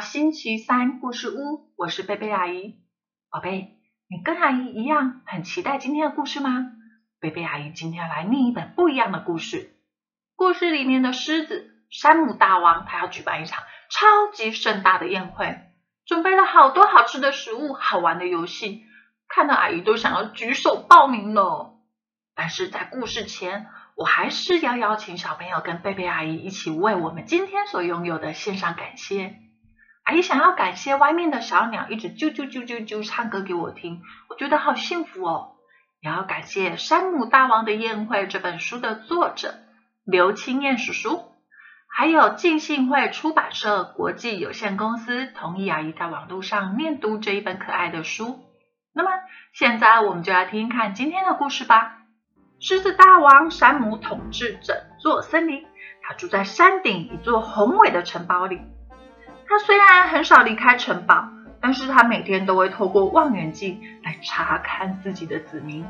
星期三故事屋，我是贝贝阿姨。宝贝，你跟阿姨一样很期待今天的故事吗？贝贝阿姨今天要来念一本不一样的故事。故事里面的狮子山姆大王，他要举办一场超级盛大的宴会，准备了好多好吃的食物、好玩的游戏，看到阿姨都想要举手报名了。但是在故事前，我还是要邀请小朋友跟贝贝阿姨一起为我们今天所拥有的献上感谢。阿姨想要感谢外面的小鸟一直啾啾啾啾啾唱歌给我听，我觉得好幸福哦。也要感谢《山姆大王的宴会》这本书的作者刘清燕叔叔，还有浸信会出版社国际有限公司同意阿姨在网络上念读这一本可爱的书。那么现在我们就来听听看今天的故事吧。狮子大王山姆统治整座森林，他住在山顶一座宏伟的城堡里。他虽然很少离开城堡，但是他每天都会透过望远镜来查看自己的子民。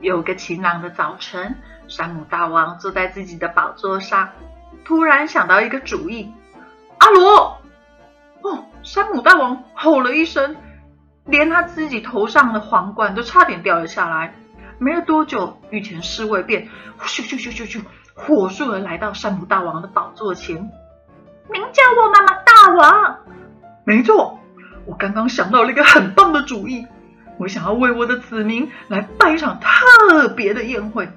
有个晴朗的早晨，山姆大王坐在自己的宝座上，突然想到一个主意。阿罗！哦，山姆大王吼了一声，连他自己头上的皇冠都差点掉了下来。没了多久，御前侍卫便咻咻咻咻咻，火速的来到山姆大王的宝座前。您叫我妈妈大王？没错，我刚刚想到了一个很棒的主意。我想要为我的子民来办一场特别的宴会，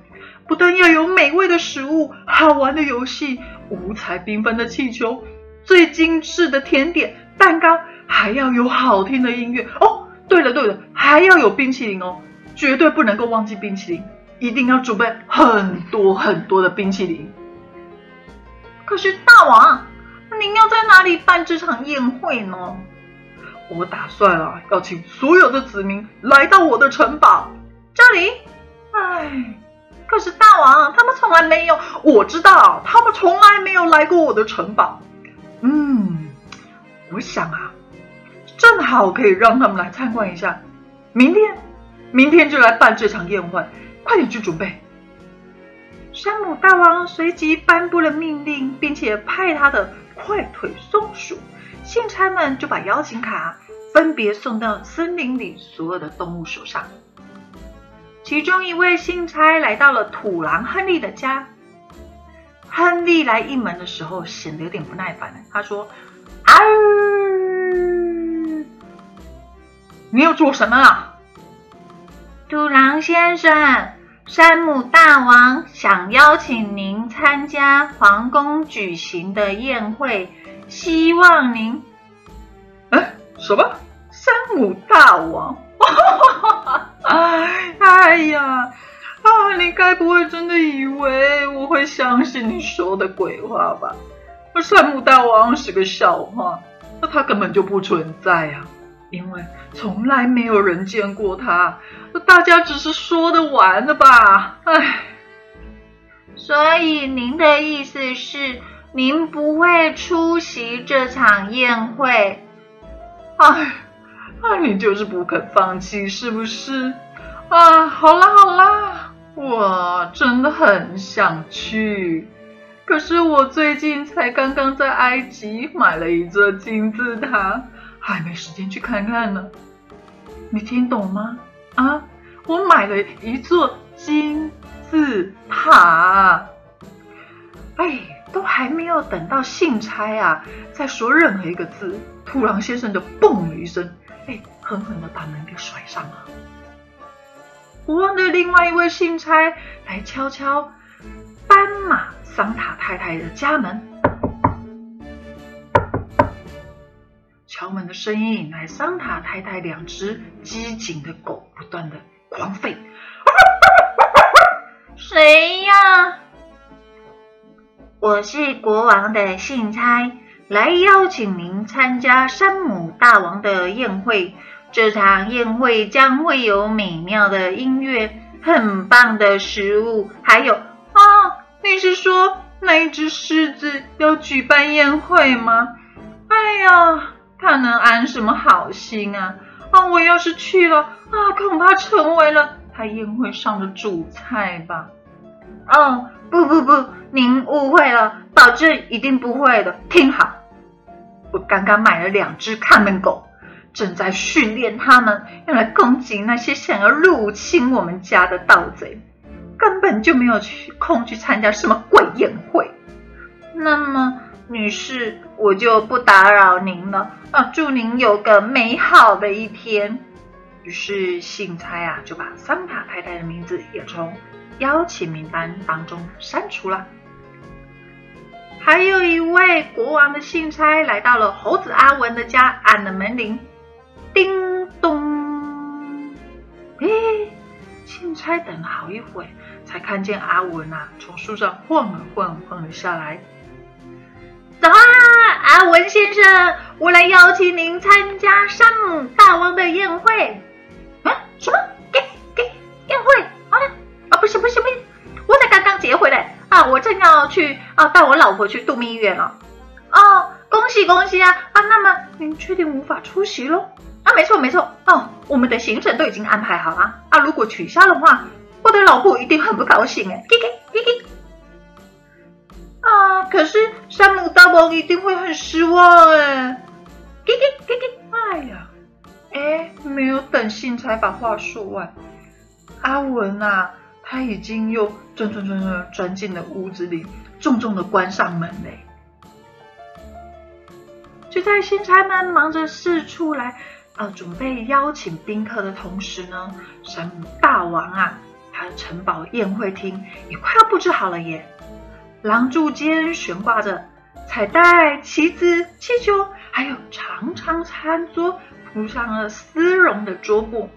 不但要有美味的食物、好玩的游戏、五彩缤纷的气球、最精致的甜点、蛋糕，还要有好听的音乐。哦，对了对了，还要有冰淇淋哦。绝对不能够忘记冰淇淋，一定要准备很多很多的冰淇淋。可是大王，您要在哪里办这场宴会呢？我打算啊，要请所有的子民来到我的城堡这里。唉，可是大王，他们从来没有，我知道他们从来没有来过我的城堡。嗯，我想啊，正好可以让他们来参观一下。明天。明天就来办这场宴会，快点去准备。山姆大王随即颁布了命令，并且派他的快腿松鼠信差们就把邀请卡分别送到森林里所有的动物手上。其中一位信差来到了土狼亨利的家。亨利来应门的时候显得有点不耐烦，他说：“啊，你要做什么啊？”土狼先生，山姆大王想邀请您参加皇宫举行的宴会，希望您……哎，什么？山姆大王？哎，哎呀，啊！你该不会真的以为我会相信你说的鬼话吧？山姆大王是个笑话，那他根本就不存在呀。因为从来没有人见过他，大家只是说的玩的吧？唉，所以您的意思是您不会出席这场宴会？唉，那你就是不肯放弃，是不是？啊，好啦好啦，我真的很想去，可是我最近才刚刚在埃及买了一座金字塔。还没时间去看看呢，你听懂吗？啊，我买了一座金字塔。哎，都还没有等到信差啊，再说任何一个字，土狼先生就嘣了一声，哎，狠狠的把门给甩上了。我望着另外一位信差来敲敲斑马桑塔太太的家门。敲门的声音引来桑塔太太两只机警的狗不断的狂吠。谁呀？我是国王的信差，来邀请您参加山姆大王的宴会。这场宴会将会有美妙的音乐、很棒的食物，还有啊，你是说那一只狮子要举办宴会吗？哎呀！他能安什么好心啊？啊，我要是去了啊，恐怕成为了他宴会上的主菜吧。哦，不不不，您误会了，保证一定不会的。听好，我刚刚买了两只看门狗，正在训练它们，用来攻击那些想要入侵我们家的盗贼，根本就没有去空去参加什么鬼宴会。那么，女士，我就不打扰您了啊！祝您有个美好的一天。于是，信差啊就把桑塔太太的名字也从邀请名单当中删除了。还有一位国王的信差来到了猴子阿文的家，按了门铃，叮咚。哎，信差等了好一会，才看见阿文啊从树上晃了晃，晃了下来。阿文先生，我来邀请您参加山姆大王的宴会。啊，什么？给给宴会？啊啊，不行不行不行，我才刚刚结回来。啊，我正要去啊，带我老婆去度蜜月了。哦，恭喜恭喜啊！啊，那么您确定无法出席喽？啊，没错没错。哦，我们的行程都已经安排好了。啊，如果取消的话，我的老婆一定很不高兴哎。给给给给。啊，可是山姆大王一定会很失望哎。哎呀，哎，没有等信差把话说完，阿文啊。他已经又转转转转钻进了屋子里，重重的关上门嘞。就在新差们忙着四处来呃准备邀请宾客的同时呢，山姆大王啊，他的城堡宴会厅也快要布置好了耶。廊柱间悬挂着彩带、旗子、气球，还有长长餐桌，铺上了丝绒的桌布。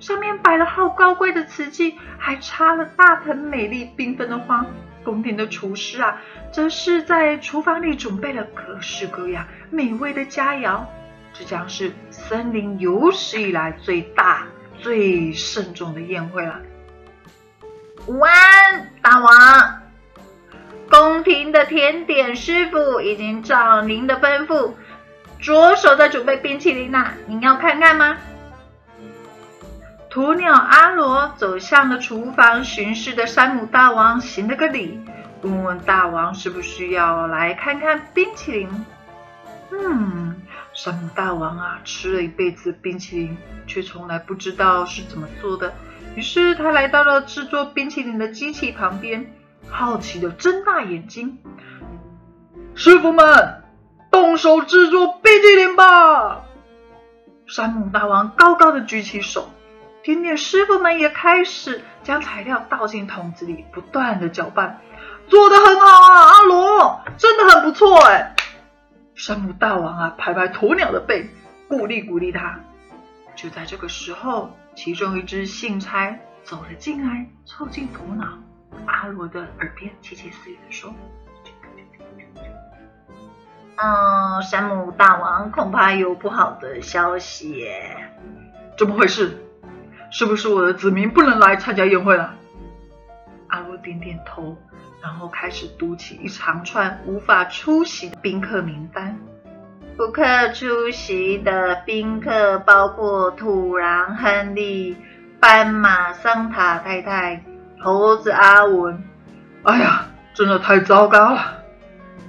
上面摆了好高贵的瓷器，还插了大盆美丽缤纷的花。宫廷的厨师啊，则是在厨房里准备了各式各样美味的佳肴。这将是森林有史以来最大、最慎重的宴会了。午安，大王！宫廷的甜点师傅已经照您的吩咐，着手在准备冰淇淋呢。您要看看吗？鸵鸟阿罗走向了厨房巡视的山姆大王，行了个礼，问问大王是不是要来看看冰淇淋。嗯，山姆大王啊，吃了一辈子冰淇淋，却从来不知道是怎么做的。于是他来到了制作冰淇淋的机器旁边，好奇的睁大眼睛：“师傅们，动手制作冰淇淋吧！”山姆大王高高的举起手。甜点师傅们也开始将材料倒进桶子里，不断的搅拌，做的很好啊，阿罗，真的很不错哎！山姆大王啊，拍拍鸵鸟的背，鼓励鼓励他。就在这个时候，其中一只信差走了进来，凑近鸵鸟阿罗的耳边窃窃私语的说：“嗯，山姆大王恐怕有不好的消息，怎么回事？”是不是我的子民不能来参加宴会了？阿罗点点头，然后开始读起一长串无法出席的宾客名单。不可出席的宾客包括土壤亨利、斑马桑塔太太、猴子阿文。哎呀，真的太糟糕了！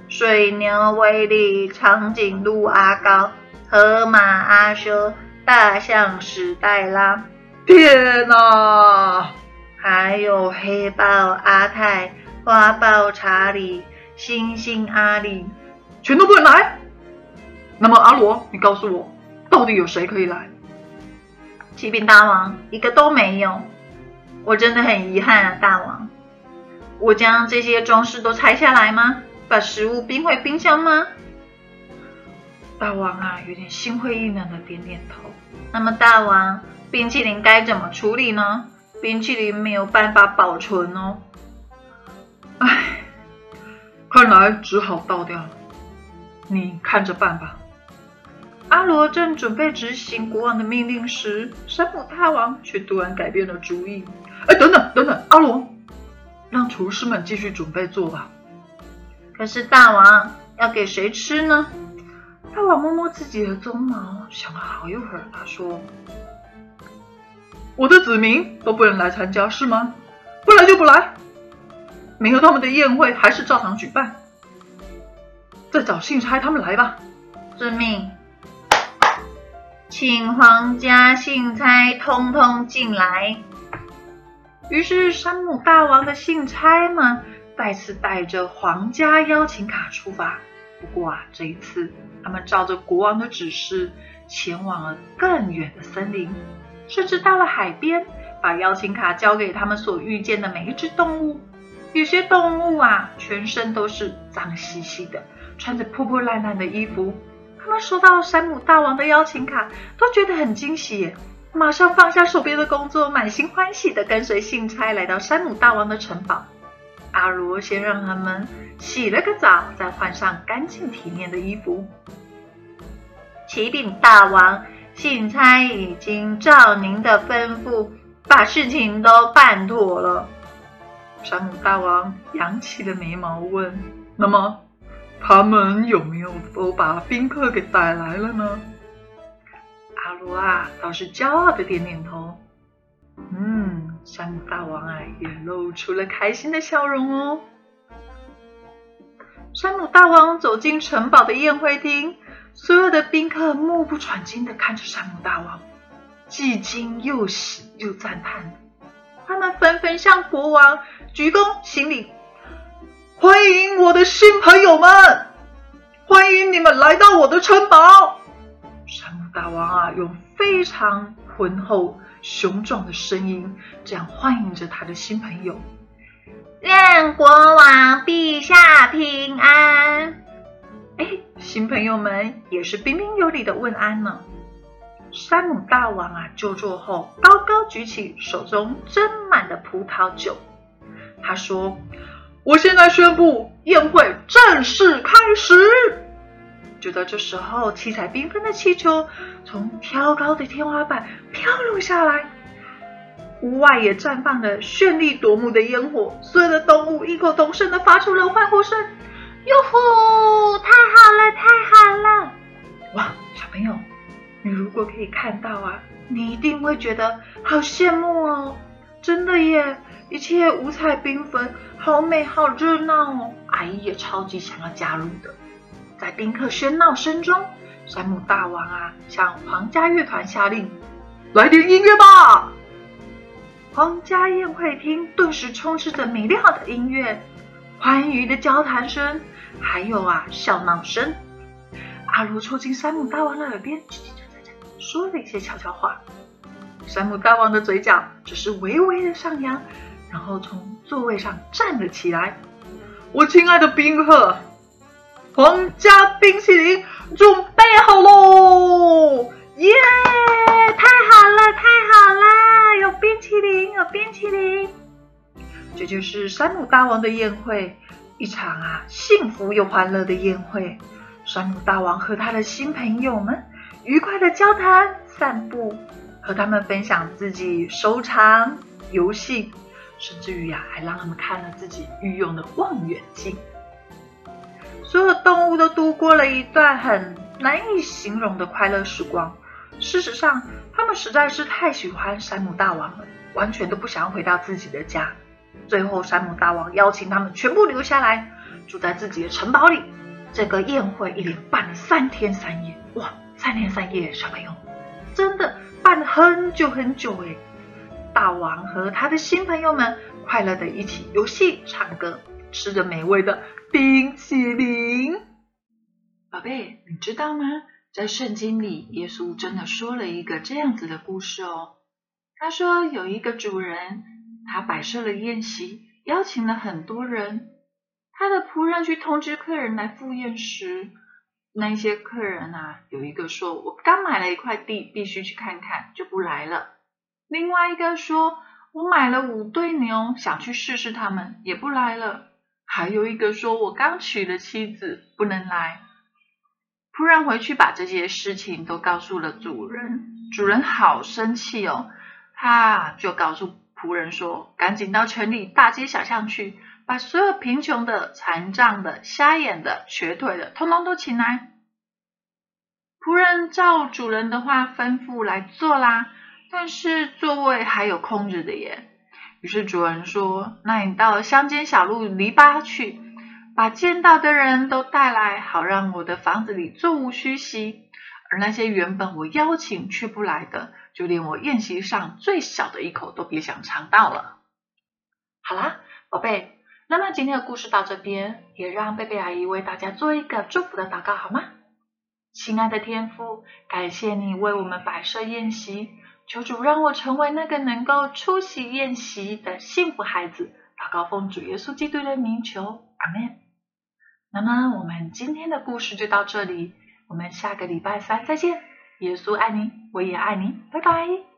水牛威力、长颈鹿阿高、河马阿修、大象史黛拉。天哪！还有黑豹阿泰、花豹查理、猩猩阿里，全都不能来。那么阿罗，你告诉我，到底有谁可以来？启禀大王，一个都没有。我真的很遗憾啊，大王。我将这些装饰都拆下来吗？把食物冰回冰箱吗？大王啊，有点心灰意冷的点点头。那么大王。冰淇淋该怎么处理呢？冰淇淋没有办法保存哦。唉，看来只好倒掉了。你看着办吧。阿罗正准备执行国王的命令时，山姆大王却突然改变了主意。哎，等等等等，阿罗，让厨师们继续准备做吧。可是大王要给谁吃呢？大王摸摸自己的鬃毛，想了好一会儿，他说。我的子民都不能来参加是吗？不来就不来，明后他们的宴会还是照常举办。再找信差他们来吧。遵命，请皇家信差通通进来。于是山姆大王的信差们再次带着皇家邀请卡出发。不过啊，这一次他们照着国王的指示，前往了更远的森林，甚至到了海边，把邀请卡交给他们所遇见的每一只动物。有些动物啊，全身都是脏兮兮的，穿着破破烂烂的衣服。他们收到山姆大王的邀请卡，都觉得很惊喜，马上放下手边的工作，满心欢喜的跟随信差来到山姆大王的城堡。阿罗先让他们洗了个澡，再换上干净体面的衣服。启禀大王，信差已经照您的吩咐，把事情都办妥了。山姆大王扬起了眉毛问：“那么，他们有没有都把宾客给带来了呢？”阿罗啊，倒是骄傲的点点头。嗯，山姆大王啊，也露出了开心的笑容哦。山姆大王走进城堡的宴会厅，所有的宾客目不转睛的看着山姆大王，既惊又喜又赞叹。他们纷纷向国王鞠躬行礼，欢迎我的新朋友们，欢迎你们来到我的城堡。山姆大王啊，用非常浑厚。雄壮的声音这样欢迎着他的新朋友，愿国王陛下平安。哎，新朋友们也是彬彬有礼的问安呢。山姆大王啊，就座后高高举起手中斟满的葡萄酒，他说：“我现在宣布宴会正式开始。”就在这时候，七彩缤纷的气球从挑高的天花板飘落下来，屋外也绽放了绚丽夺目的烟火，所有的动物异口同声的发出了欢呼声：“哟呼！太好了，太好了！”哇，小朋友，你如果可以看到啊，你一定会觉得好羡慕哦！真的耶，一切五彩缤纷，好美，好热闹哦！阿姨也超级想要加入的。在宾客喧闹声中，山姆大王啊向皇家乐团下令：“来点音乐吧！”皇家宴会厅顿时充斥着美妙的音乐、欢愉的交谈声，还有啊笑闹声。阿罗凑近山姆大王的耳边，叽叽喳喳说了一些悄悄话。山姆大王的嘴角只是微微的上扬，然后从座位上站了起来：“我亲爱的宾客！”皇家冰淇淋准备好喽！耶，太好了，太好了，有冰淇淋，有冰淇淋。这就是山姆大王的宴会，一场啊幸福又欢乐的宴会。山姆大王和他的新朋友们愉快的交谈、散步，和他们分享自己收藏游戏，甚至于啊，还让他们看了自己御用的望远镜。所有动物都度过了一段很难以形容的快乐时光。事实上，他们实在是太喜欢山姆大王了，完全都不想回到自己的家。最后，山姆大王邀请他们全部留下来，住在自己的城堡里。这个宴会一连办了三天三夜，哇，三天三夜，小朋友，真的办很久很久诶。大王和他的新朋友们快乐的一起游戏、唱歌，吃着美味的。冰淇淋，宝贝，你知道吗？在圣经里，耶稣真的说了一个这样子的故事哦。他说有一个主人，他摆设了宴席，邀请了很多人。他的仆人去通知客人来赴宴时，那些客人啊，有一个说：“我刚买了一块地，必须去看看，就不来了。”另外一个说：“我买了五对牛，想去试试他们，也不来了。”还有一个说：“我刚娶了妻子，不能来。”仆人回去把这些事情都告诉了主人，主人好生气哦，他就告诉仆人说：“赶紧到城里大街小巷去，把所有贫穷的、残障的、瞎眼的、瘸腿的，通通都请来。”仆人照主人的话吩咐来做啦，但是座位还有空着的耶。于是主人说：“那你到乡间小路篱笆去，把见到的人都带来，好让我的房子里座无虚席。而那些原本我邀请去不来的，就连我宴席上最小的一口都别想尝到了。好啦，宝贝，那么今天的故事到这边，也让贝贝阿姨为大家做一个祝福的祷告，好吗？亲爱的天父，感谢你为我们摆设宴席，求主让我成为那个能够出席宴席的幸福孩子。祷告奉主耶稣基督的名求，阿门。那么我们今天的故事就到这里，我们下个礼拜三再见。耶稣爱你，我也爱你，拜拜。